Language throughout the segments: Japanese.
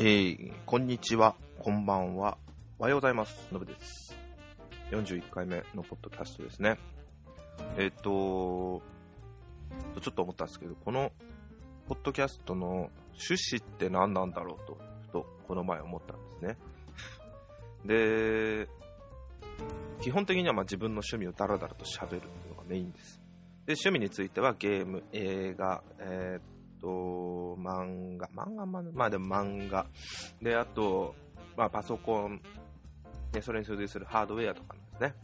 えー、こんにちは、こんばんは、おはようございます。のぶです。41回目のポッドキャストですね。えっ、と、ちょっと思ったんですけど、このポッドキャストの趣旨って何なんだろうと、ふとこの前思ったんですね。で、基本的にはま自分の趣味をダラダラと喋るっていうのがメインです。で、趣味についてはゲーム、映画、えーと、漫画、漫画ままあでも漫画。で、あと、まあパソコン、ね、それに付随するハードウェアとかですね。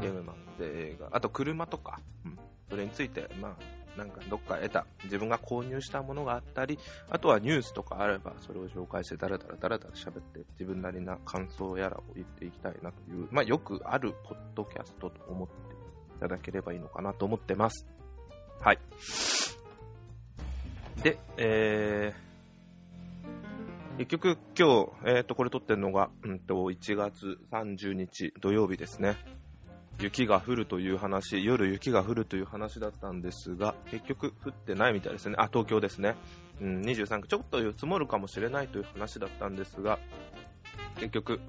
ゲームマンで映画。あと車とか、うん。それについて、まあ、なんかどっか得た、自分が購入したものがあったり、あとはニュースとかあれば、それを紹介してダラダラダラダラ喋って、自分なりな感想やらを言っていきたいなという、まあよくあるポッドキャストと思っていただければいいのかなと思ってます。はい。で、えー、結局今日、えっ、と、これ撮ってるのが、うんと、1月30日土曜日ですね。雪が降るという話、夜雪が降るという話だったんですが、結局降ってないみたいですね。あ、東京ですね。うん、23区、ちょっと積もるかもしれないという話だったんですが、結局、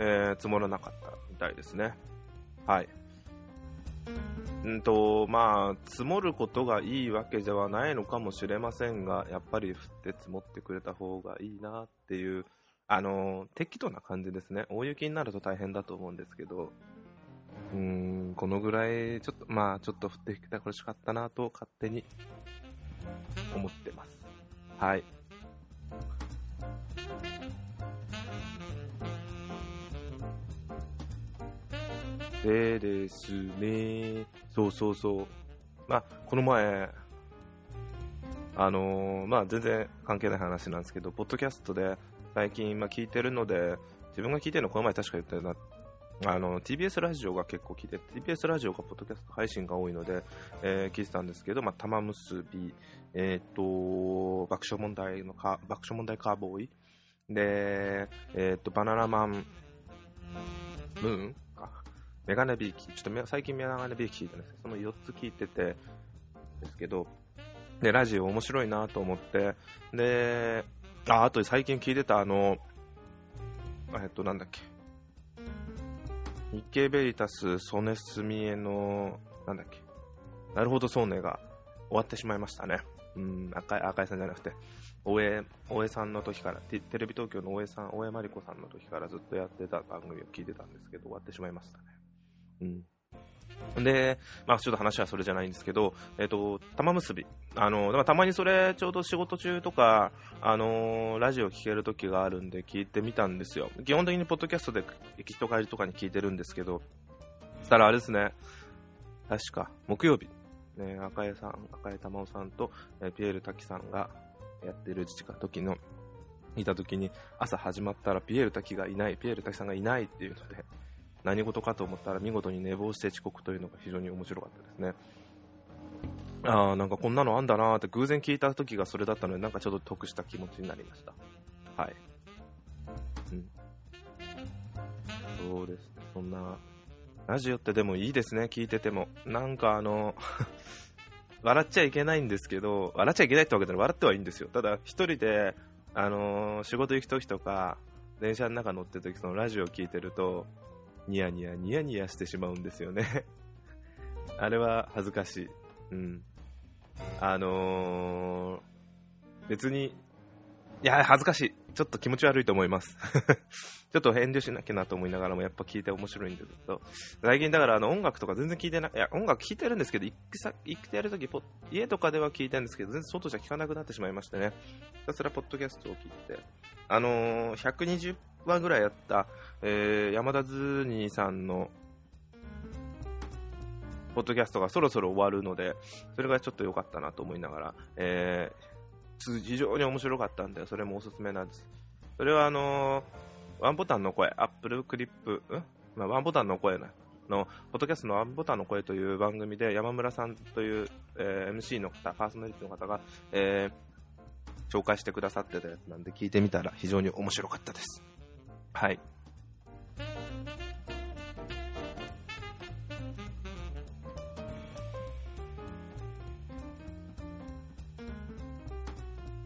えー積もらなかったみたいですね。はい。うんと、まあ、積もることがいいわけではないのかもしれませんが、やっぱり降って積もってくれた方がいいなっていう、あの、適度な感じですね。大雪になると大変だと思うんですけど、うん、このぐらい、ちょっと、まあ、ちょっと降ってきてほしかったなと勝手に思ってます。はい。でですね、そうそうそう。まあ、この前、あのーまあ、全然関係ない話なんですけど、ポッドキャストで最近、まあ、聞いてるので、自分が聞いてるのこの前確か言ったような、あの、TBS ラジオが結構聞いて、TBS ラジオがポッドキャスト配信が多いので、えー聞いてたんですけど、まあ、玉結び、えっ、と、爆笑問題のか、爆笑問題カーボーイ、で、えっ、と、バナナマン、ムーン。メガネビーキ、ちょっと最近メガネビーキ聞いてないですその4つ聞いてて、ですけど、で、ラジオ面白いなと思って、で、あ、あと最近聞いてたあの、えっと、なんだっけ。日経ベリタス、ソネスミエの、なんだっけ。なるほど、そうねが終わってしまいましたね。うん、赤い、赤井さんじゃなくて、大江、大江さんの時から、テレビ東京の大江さん、大江真理子さんの時からずっとやってた番組を聞いてたんですけど、終わってしまいましたね。うん。で、まあちょっと話はそれじゃないんですけど、えっ、と、玉結び。あの、だからたまにそれ、ちょうど仕事中とか、あのーラジオ聞ける時があるんで聞いてみたんですよ。基本的にポッドキャストで行きと帰りとかに聞いてるんですけど、そしたらあれですね、確か、木曜日、ね、赤江さん、赤江玉緒さんと、えーピエール滝さんがやってる時の、いた時に、朝始まったらピエール滝がいない、ピエール滝さんがいないっていうので、何事かと思ったら見事に寝坊して遅刻というのが非常に面白かったですね。ああ、なんかこんなのあんだなーって偶然聞いた時がそれだったので、なんかちょっと得した気持ちになりました。はい。うん。そうですね。そんな、ラジオってでもいいですね、聞いてても。なんかあの、笑っちゃいけないんですけど、笑っちゃいけないってわけでは笑ってはいいんですよ。ただ、一人で、あのー仕事行く時とか、電車の中乗ってる時、そのラジオを聞いてると、ニヤニヤ、ニヤニヤしてしまうんですよね。あれは恥ずかしい。うん。あのー、別に、いや、恥ずかしい。ちょっと気持ち悪いと思います。ちょっと遠慮しなきゃなと思いながらも、やっぱ聞いて面白いんですけど、最近だからあの音楽とか全然聞いてない、いや、音楽聴いてるんですけど、行ってやるとき、家とかでは聞いてるんですけど、全然外じゃ聞かなくなってしまいましてね。ひたすらポッドキャストを聞いて、あのー、120話ぐらいやった、えー、山田ズーニーさんの、ポッドキャストがそろそろ終わるので、それがちょっと良かったなと思いながら、えー、非常に面白かったんで、それもおすすめなんです。それはあのーワンボタンの声、アップルクリップ、ん？まあ、ワンボタンの声の、の、ポッドキャストのワンボタンの声という番組で、山村さんという、えー MC の方、パーソナリティの方が、えー紹介してくださってたやつなんで、聞いてみたら非常に面白かったです。はい。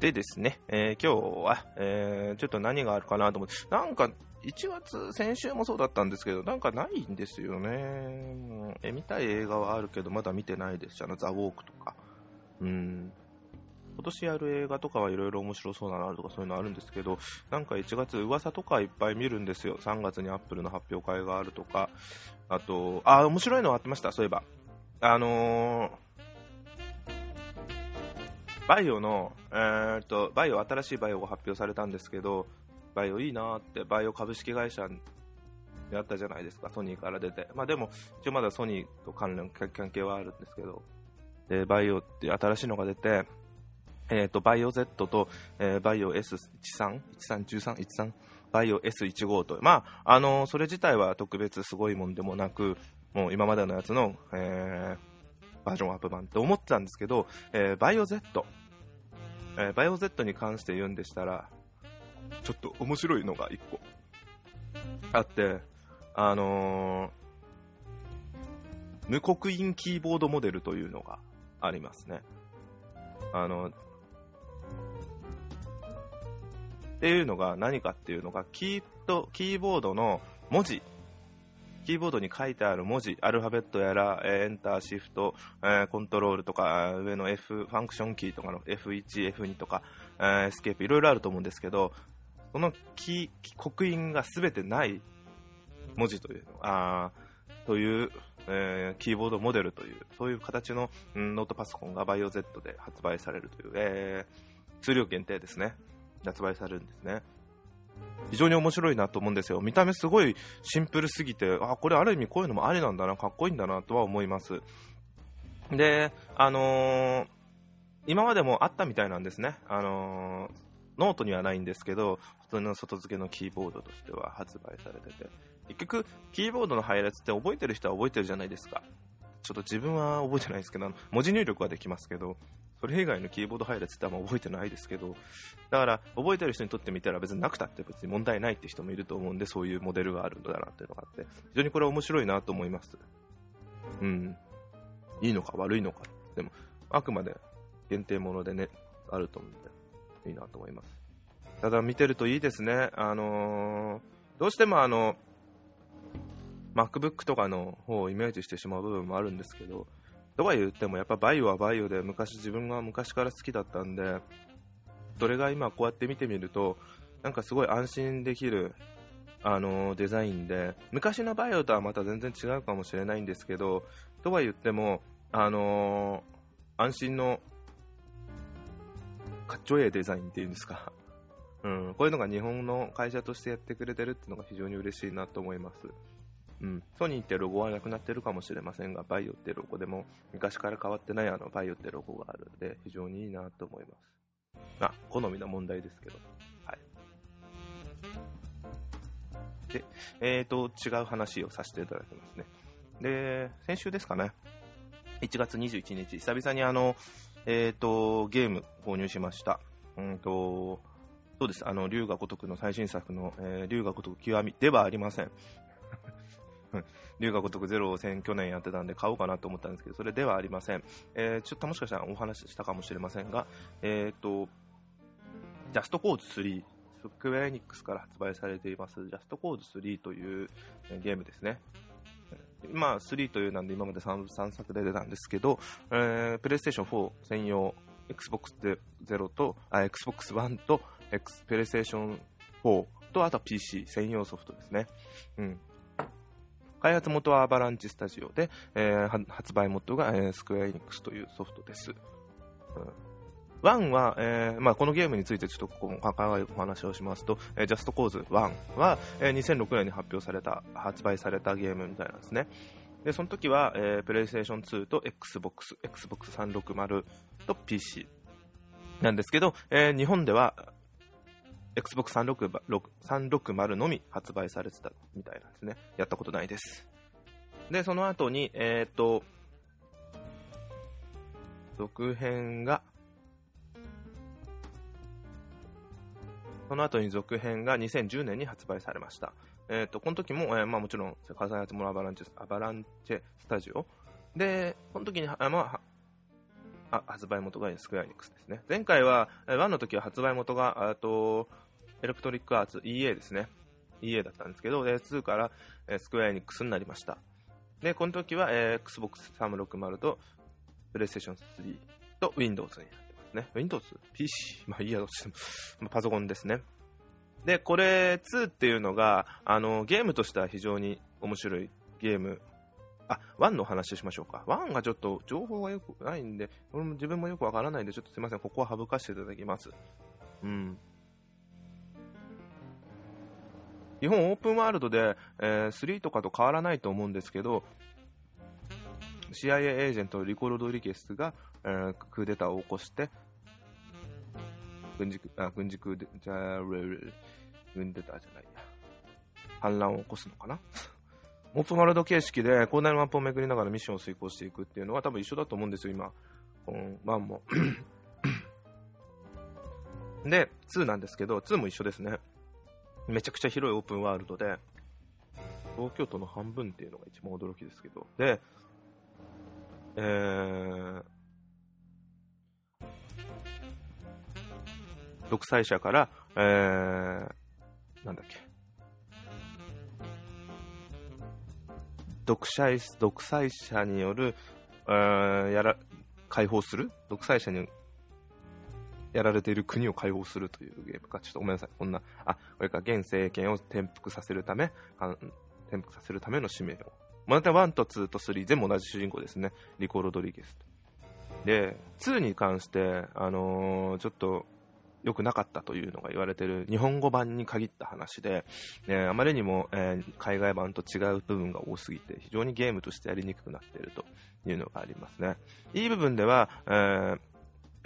でですね、えー、今日は、えー、ちょっと何があるかなと思って、なんか、1月、先週もそうだったんですけど、なんかないんですよね。え見たい映画はあるけど、まだ見てないですし、あの、ザ・ウォークとか。うん。今年やる映画とかはいろいろ面白そうなのあるとかそういうのあるんですけど、なんか1月噂とかいっぱい見るんですよ。3月にアップルの発表会があるとか。あと、あ、面白いのあってました、そういえば。あのー、 VAIO の、えー、っと、 VAIO、新しい VAIO が発表されたんですけど、 VAIO いいなって、 VAIO 株式会社にあったじゃないですか、ソニーから出て。まあでも、一応まだソニーと関連、関係はあるんですけど、で、 VAIO って新しいのが出て、えっ、ー、と、 VAIO Z と、えー、 VAIO S13、13、13、13、 VAIO S15 と、まあ、あのー、それ自体は特別すごいもんでもなく、もう今までのやつの、えー、バージョンアップ版って思ってたんですけど、えー、バイオ Z、えー、バイオ Z に関して言うんでしたら、ちょっと面白いのが1個あって、あの、無刻印キーボードモデルというのがありますね。あの、っていうのが何かっていうのが、キーと、キーボードの文字、キーボードに書いてある文字、アルファベットやら、えー、エンター、シフト、えー、コントロールとか、上の F、ファンクションキーとかの F1、F2 とか、えー、エスケープ、いろいろあると思うんですけど、そのキー、刻印が全てない文字という、あという、えー、キーボードモデルという、そういう形の、ノートパソコンがバイオ Z で発売されるという、えー、数量限定ですね。発売されるんですね。非常に面白いなと思うんですよ。見た目すごいシンプルすぎて、あ、これある意味こういうのもありなんだな、かっこいいんだなとは思います。で、あのー、今までもあったみたいなんですね。あのー、ノートにはないんですけど、普通の外付けのキーボードとしては発売されてて。結局、キーボードの配列って覚えてる人は覚えてるじゃないですか。ちょっと自分は覚えてないですけど、文字入力はできますけど、それ以外のキーボード配列ってあんま覚えてないですけど、だから覚えてる人にとってみたら別になくたって別に問題ないって人もいると思うんで、そういうモデルがあるんだなっていうのがあって、非常にこれは面白いなと思います。うん。いいのか悪いのか。でも、あくまで限定ものでね、あると思うんで、いいなと思います。ただ見てるといいですね。あのー、どうしてもあの、MacBook とかの方をイメージしてしまう部分もあるんですけど、とは言ってもやっぱバイオはバイオで昔自分が昔から好きだったんでそれが今こうやって見てみるとなんかすごい安心できるあのデザインで昔のバイオとはまた全然違うかもしれないんですけどとは言ってもあの安心のかっちょええデザインっていうんですか、うん、こういうのが日本の会社としてやってくれてるっていうのが非常に嬉しいなと思います。うん、ソニーってロゴはなくなってるかもしれませんが、バイオってロゴでも昔から変わってないあのバイオってロゴがあるんで、非常にいいなと思います。あ、好みの問題ですけど。はい。で、えーと、違う話をさせていただきますね。で、先週ですかね。1月21日、久々にあの、えーと、ゲーム購入しました。うんと、そうです。あの、龍が如くの最新作の、えー、龍が如く極みではありません。龍が如くゼロを去年やってたんで買おうかなと思ったんですけど、それではありません。えー、ちょっともしかしたらお話ししたかもしれませんが、えっ、と、 Just Cause 3、スクエアエニックスから発売されています、 Just Cause 3というゲームですね。まあ、3というなんで今まで 3, 3作で出たんですけど、えー、プレイステーション4専用、Xbox 0と、あ、Xbox One と、X、プレイステーション4と、あとは PC 専用ソフトですね。うん。開発元は Avalanche Studios で、えー、発売元が、えー、スクエアエニックスというソフトです。うん1は、えーまあ、このゲームについてちょっとここお話をしますと、えー、 Just Cause 1は、えー、2006年に発表された、発売されたゲームみたいなんですね。で、その時は、えー、プレイステーション2と Xbox、Xbox 360と PC なんですけど、えー、日本では Xbox 360のみ発売されてたみたいなんですね。やったことないです。で、その後に、えっ、ー、と、続編が、その後に続編が2010年に発売されました。えっ、ー、と、この時も、えー、まあもちろん、火災発物アバランチアバランチェスタジオ。で、この時に、あまあ、あ発売元がスクエアエニックスですね。前回は、1の時は発売元が、あと、エレクトリックアーツ EA ですね。EA だったんですけど、で2から、えスクエアエニックスになりました。で、この時は、えー、Xbox 360と PlayStation 3と Windows になってますね。Windows? PC? まあいいや、どっちでも。パソコンですね。で、これ2っていうのが、あの、ゲームとしては非常に面白いゲーム。あ、1のお話しましょうか。1がちょっと情報がよくないんで、俺も自分もよくわからないんで、ちょっとすいません。ここは省かせていただきます。うん。日本オープンワールドで、えー、3とかと変わらないと思うんですけど、CIA エージェントリコ・ロドリゲスが、えー、クーデターを起こして、軍事あ軍事クーデじゃ軍デターじゃないや、反乱を起こすのかな？オープンワールド形式で広大なマップを巡りながらミッションを遂行していくっていうのは多分一緒だと思うんですよ、今。この1も。で、2なんですけど、2も一緒ですね。めちゃくちゃ広いオープンワールドで、東京都の半分っていうのが一番驚きですけど、で、えー、独裁者から、えー、なんだっけ、独裁独裁者による、えー、やら解放する？独裁者にやられている国を解放するというゲームか。ちょっとごめんなさい。こんな、あ、これか、現政権を転覆させるため、転覆させるための使命を。また1と2と3、全部同じ主人公ですね。リコ・ロドリゲスと。で、2に関して、あのー、ちょっと、良くなかったというのが言われている日本語版に限った話で、えー、あまりにも、えー、海外版と違う部分が多すぎて非常にゲームとしてやりにくくなっているというのがありますね。いい部分では、えー、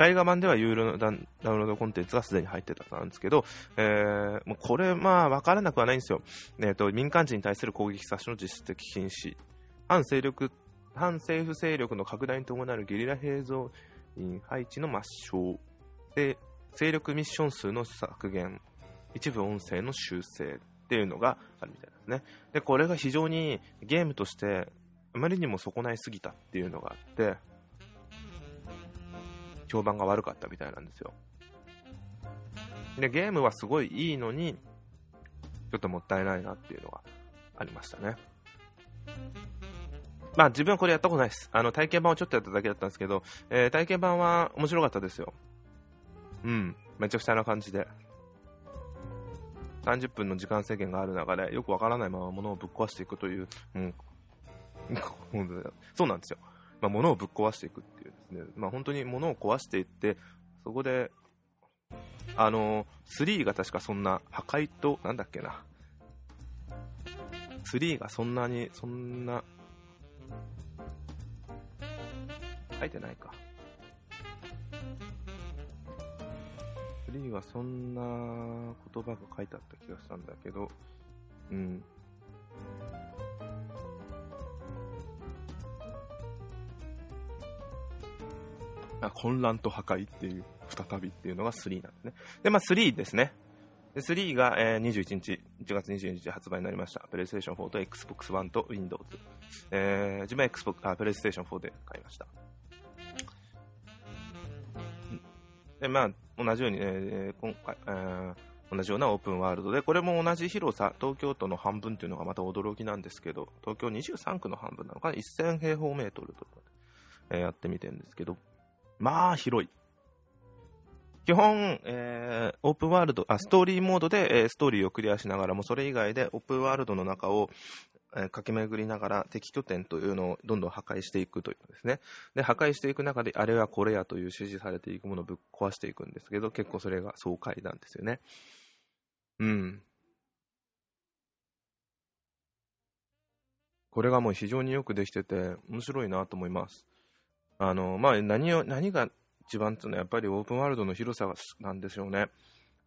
映画版では有料のダウンロードコンテンツがすでに入ってたんですけど、えー、もうこれ、まあ、わからなくはないんですよ。えーと、民間人に対する攻撃殺傷の実質的禁止、反勢力反政府勢力の拡大に伴うゲリラ兵造員配置の抹消で勢力ミッション数の削減。一部音声の修正っていうのがあるみたいですね。でこれが非常にゲームとしてあまりにも損ないすぎたっていうのがあって評判が悪かったみたいなんですよ。で、ゲームはすごいいいのに、ちょっともったいないなっていうのがありましたね。まあ自分はこれやったことないです。あの体験版をちょっとやっただけだったんですけど、えー、体験版は面白かったですよ。うん、めちゃくちゃな感じで。30分の時間制限がある中で、よくわからないまま物をぶっ壊していくという、うん、そうなんですよ。まあ、物をぶっ壊していくっていうですね、まあ、本当に物を壊していって、そこで、あの、3が確かそんな破壊と、なんだっけな、3がそんなに、そんな、書いてないか。3はそんな言葉が書いてあった気がしたんだけど、うん。混乱と破壊っていう、再びっていうのが3なんですね。で、まあ3ですね。で3が、えー、21日、1月21日発売になりました。プレイステーション4と Xbox One と Windows。えー、自分は Xbox、あ、プレイステーション4で買いました。で、まあ、同じように、えー、今回、えー、同じようなオープンワールドで、これも同じ広さ、東京都の半分というのがまた驚きなんですけど、東京23区の半分なのかな、1000平方メートルとか、えー、やってみてるんですけど、まあ、広い。基本、えー、オープンワールド、あ、ストーリーモードで、えー、ストーリーをクリアしながらも、それ以外でオープンワールドの中を、えー、駆け巡りながら敵拠点というのをどんどん破壊していくというですね。で、破壊していく中で、あれはこれやという指示されていくものをぶっ壊していくんですけど、結構それが爽快なんですよね。うん。これがもう非常によくできてて、面白いなと思います。あの、まあ、何を、何が一番っていうのはやっぱりオープンワールドの広さなんでしょうね。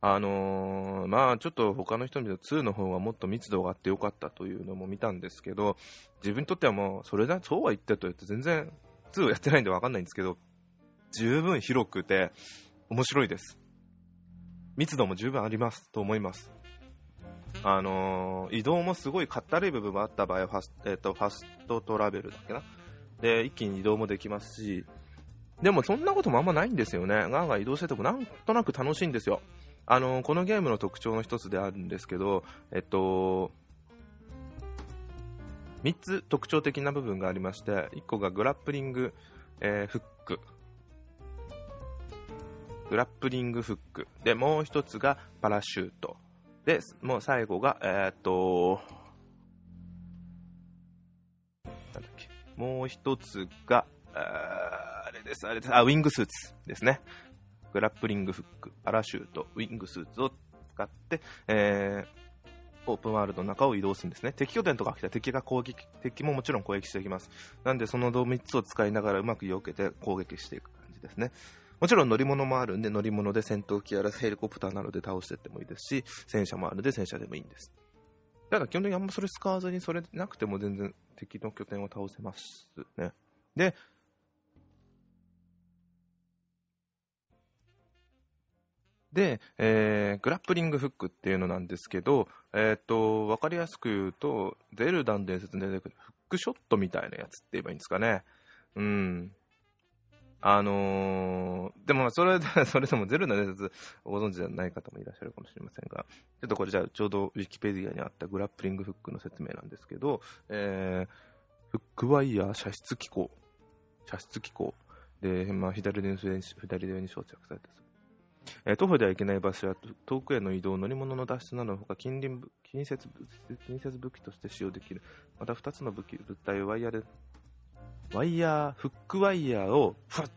あのー、まあちょっと他の人見ると2の方がもっと密度があってよかったというのも見たんですけど、自分にとってはもうそれだ、そうは言ってと言って全然2をやってないんでわかんないんですけど、十分広くて面白いです。密度も十分ありますと思います。あのー、移動もすごいかったるい部分もあった場合はファス,、えーと、ファストトラベルだっけな？で、一気に移動もできますし、でもそんなこともあんまないんですよね。ガーガー移動しててもなんとなく楽しいんですよ。あのこのゲームの特徴の一つであるんですけど、えっと、3つ特徴的な部分がありまして、1個がグラップリング、えー、フック。グラップリングフック。で、もう1つがパラシュート。で、もう最後が、えー、っと、もう1つが、あれです、あれです、あ、ウィングスーツですね。グラップリングフック、パラシュート、ウィングスーツを使って、えー、オープンワールドの中を移動するんですね。敵拠点とか来たら敵が攻撃、敵ももちろん攻撃していきます。なんでその3つを使いながらうまく避けて攻撃していく感じですね。もちろん乗り物もあるんで乗り物で戦闘機やらヘリコプターなどで倒していってもいいですし、戦車もあるんで戦車でもいいんです。ただ基本的にあんまそれ使わずにそれなくても全然敵の拠点を倒せますね。で、で、えー、グラップリングフックっていうのなんですけど、えっ、と、わかりやすく言うと、ゼルダン伝説に出てくるフックショットみたいなやつって言えばいいんですかね。うん。あのー、でもそれ、それでもゼルダ伝説ご存知じゃない方もいらっしゃるかもしれませんが、ちょっとこれじゃあちょうどウィキペディアにあったグラップリングフックの説明なんですけど、えー、フックワイヤー射出機構、射出機構で、まあ、左手に左手に装着されたえー、徒歩ではいけない場所や遠くへの移動、乗り物の脱出などのほか近隣近接近接武器として使用できる。また2つの武器物体をワイヤーで、ワイヤー、フックワイヤーをふわっ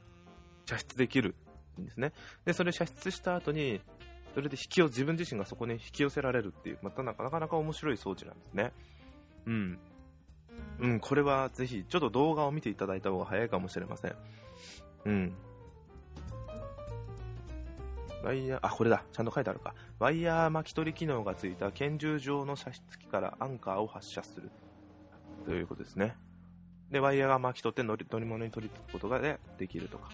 射出できるんですね。で、それ射出した後に、それで引き寄自分自身がそこに引き寄せられるっていう、またなかなか面白い装置なんですね。うん。うん、これはぜひ、ちょっと動画を見ていただいた方が早いかもしれません。うん。ワイヤー、あ、これだ。ちゃんと書いてあるか。ワイヤー巻き取り機能がついた拳銃状の射出機からアンカーを発射する。ということですね。で、ワイヤーが巻き取って乗り乗り物に取り付くことがでできるとか。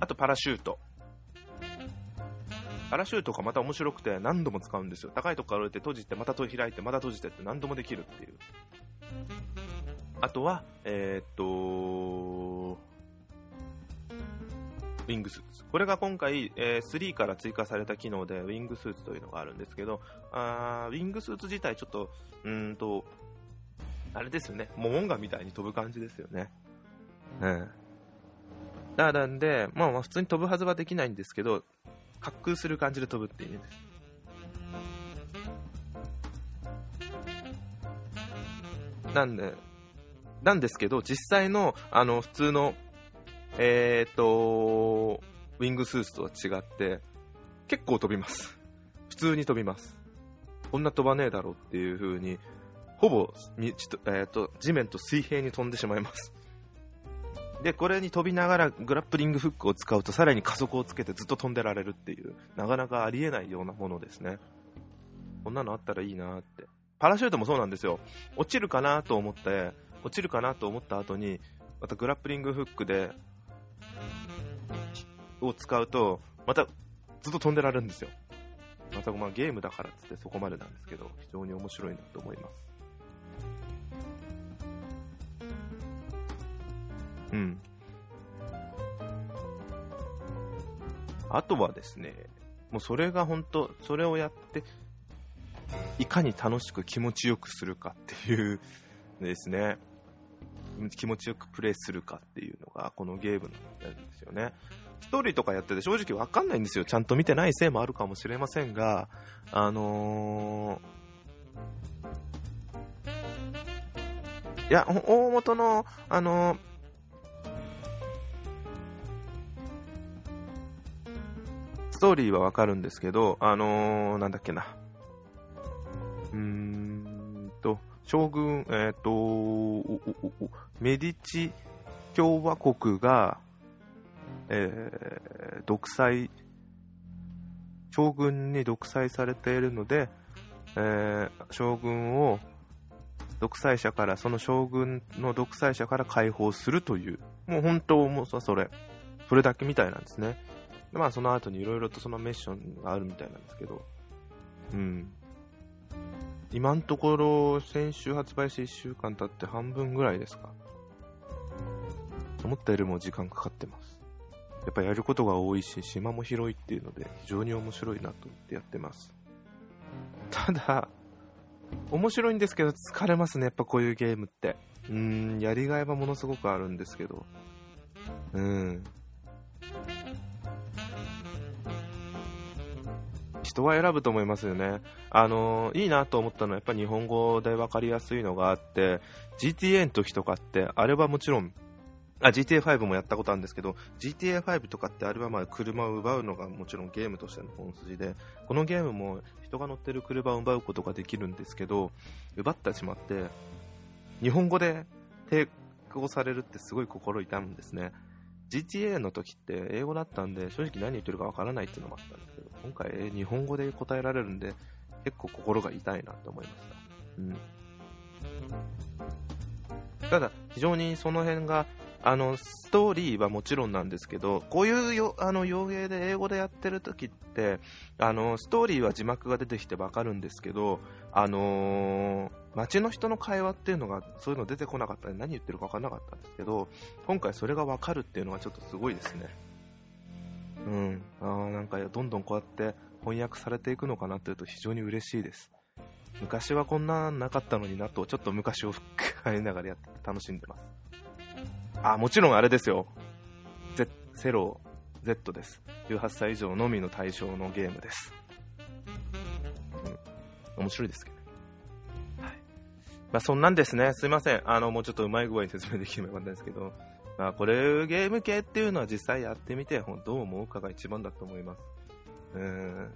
あと、パラシュート。パラシュートがまた面白くて何度も使うんですよ。高いとこから降りて閉じて、また開いて、また閉じてって何度もできるっていう。あとは、えー、っと、ウィングスーツ。これが今回、えー、3から追加された機能で、ウィングスーツというのがあるんですけど、あウィングスーツ自体ちょっと、うーんと、あれですよね、モモンガみたいに飛ぶ感じですよね。うん。だからんで、まあ、まあ普通に飛ぶはずはできないんですけど、滑空する感じで飛ぶっていう意味です。なんで、なんですけど、実際の、あの、普通のえっ、と、ウィングスーツとは違って、結構飛びます。普通に飛びます。こんな飛ばねえだろうっていう風に、ほぼにちと、えーと、地面と水平に飛んでしまいます。で、これに飛びながらグラップリングフックを使うとさらに加速をつけてずっと飛んでられるっていう、なかなかありえないようなものですね。こんなのあったらいいなって。パラシュートもそうなんですよ。落ちるかなと思って、落ちるかなと思った後に、またグラップリングフックでを使うと、またずっと飛んでられるんですよ。またまあゲームだからっつってそこまでなんですけど、非常に面白いなと思います。うん。あとはですね、もうそれが本当、それをやって、いかに楽しく気持ちよくするかっていうですね、気持ちよくプレイするかっていうのが、このゲームなんですよね。ストーリーとかやってて正直わかんないんですよ。ちゃんと見てないせいもあるかもしれませんが、あのー、いや、大元の、あのー、ストーリーはわかるんですけど、あのー、なんだっけな。うーんと、将軍、えっ、と、メディチ共和国が、えー、独裁、将軍に独裁されているので、えー、将軍を独裁者から、その将軍の独裁者から解放するという、もう本当もさ、それ、それだけみたいなんですね。でまあその後にいろいろとそのメッションがあるみたいなんですけど、うん。今のところ、先週発売して1週間経って半分ぐらいですか。思ったよりも時間かかってます。やっぱやることが多いし、島も広いっていうので、非常に面白いなと思ってやってます。ただ、面白いんですけど疲れますね、やっぱこういうゲームって。うーん、やりがいはものすごくあるんですけど。うん。人は選ぶと思いますよね。あのいいなと思ったのはやっぱ日本語で分かりやすいのがあって GTA の時とかってあれはもちろんあ GTA5 もやったことあるんですけど GTA5 とかってあれはまあ車を奪うのがもちろんゲームとしての本筋でこのゲームも人が乗ってる車を奪うことができるんですけど奪ってしまって日本語で抵抗されるってすごい心痛むんですね GTA の時って英語だったんで正直何言ってるかわからないっていうのもあったんですけど今回日本語で答えられるんで結構心が痛いなと思いました、うん、ただ非常にその辺があのストーリーはもちろんなんですけどこういうよあの洋芸で英語でやってる時ってあのストーリーは字幕が出てきてわかるんですけど、あのー、街の人の会話っていうのがそういうの出てこなかったんで何言ってるか分からなかったんですけど今回それがわかるっていうのはちょっとすごいですね。うん、あなんかどんどんこうやって翻訳されていくのかなというと非常に嬉しいです。昔はこんななかったのになと、ちょっと昔を深り返りながらやって楽しんでます。あ、もちろんあれですよ。ゼセロ Z です。18歳以上のみの対象のゲームです。うん、面白いですけど。まあ、そんなんですね。すいません。あの、もうちょっとうまい具合に説明できればよかったんですけど、まあ、これ、ゲーム系っていうのは実際やってみて、どう思うかが一番だと思います。うん。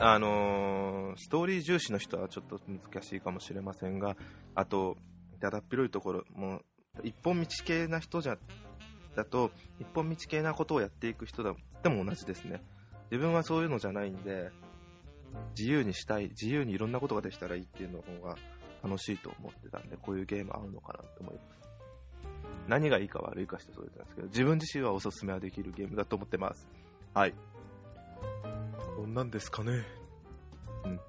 あのー、ストーリー重視の人はちょっと難しいかもしれませんが、あと、だだっ広いところ、もう一本道系な人じゃだと一本道系なことをやっていく人だでも同じですね自分はそういうのじゃないんで自由にしたい自由にいろんなことができたらいいっていうの方が楽しいと思ってたんでこういうゲーム合うのかなと思います。何がいいか悪いかしてそうなんですけど自分自身はおすすめはできるゲームだと思ってます。はい。どんなんですかね。うん。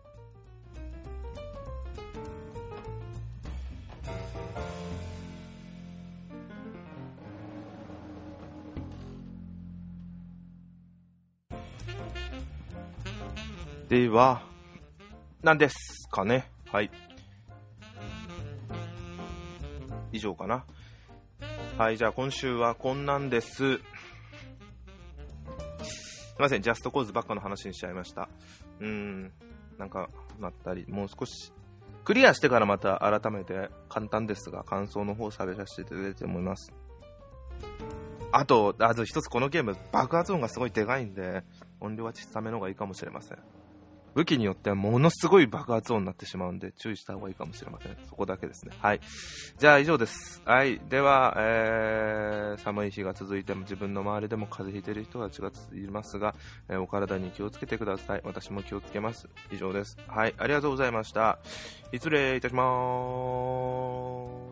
では、何ですかね。はい。以上かな。はい、じゃあ今週はこんなんです。すいません、ジャストコーズばっかの話にしちゃいました。うーん、なんか、なったり、もう少し、クリアしてからまた改めて簡単ですが、感想の方喋らせていただいて思います。あと、あと一つこのゲーム、爆発音がすごいでかいんで、音量は小さめの方がいいかもしれません。武器によってはものすごい爆発音になってしまうんで注意した方がいいかもしれません。そこだけですね。はい。じゃあ以上です。はい。では、えー、寒い日が続いても自分の周りでも風邪ひいてる人たちがいますが、えー、お体に気をつけてください。私も気をつけます。以上です。はい。ありがとうございました。失礼いたします。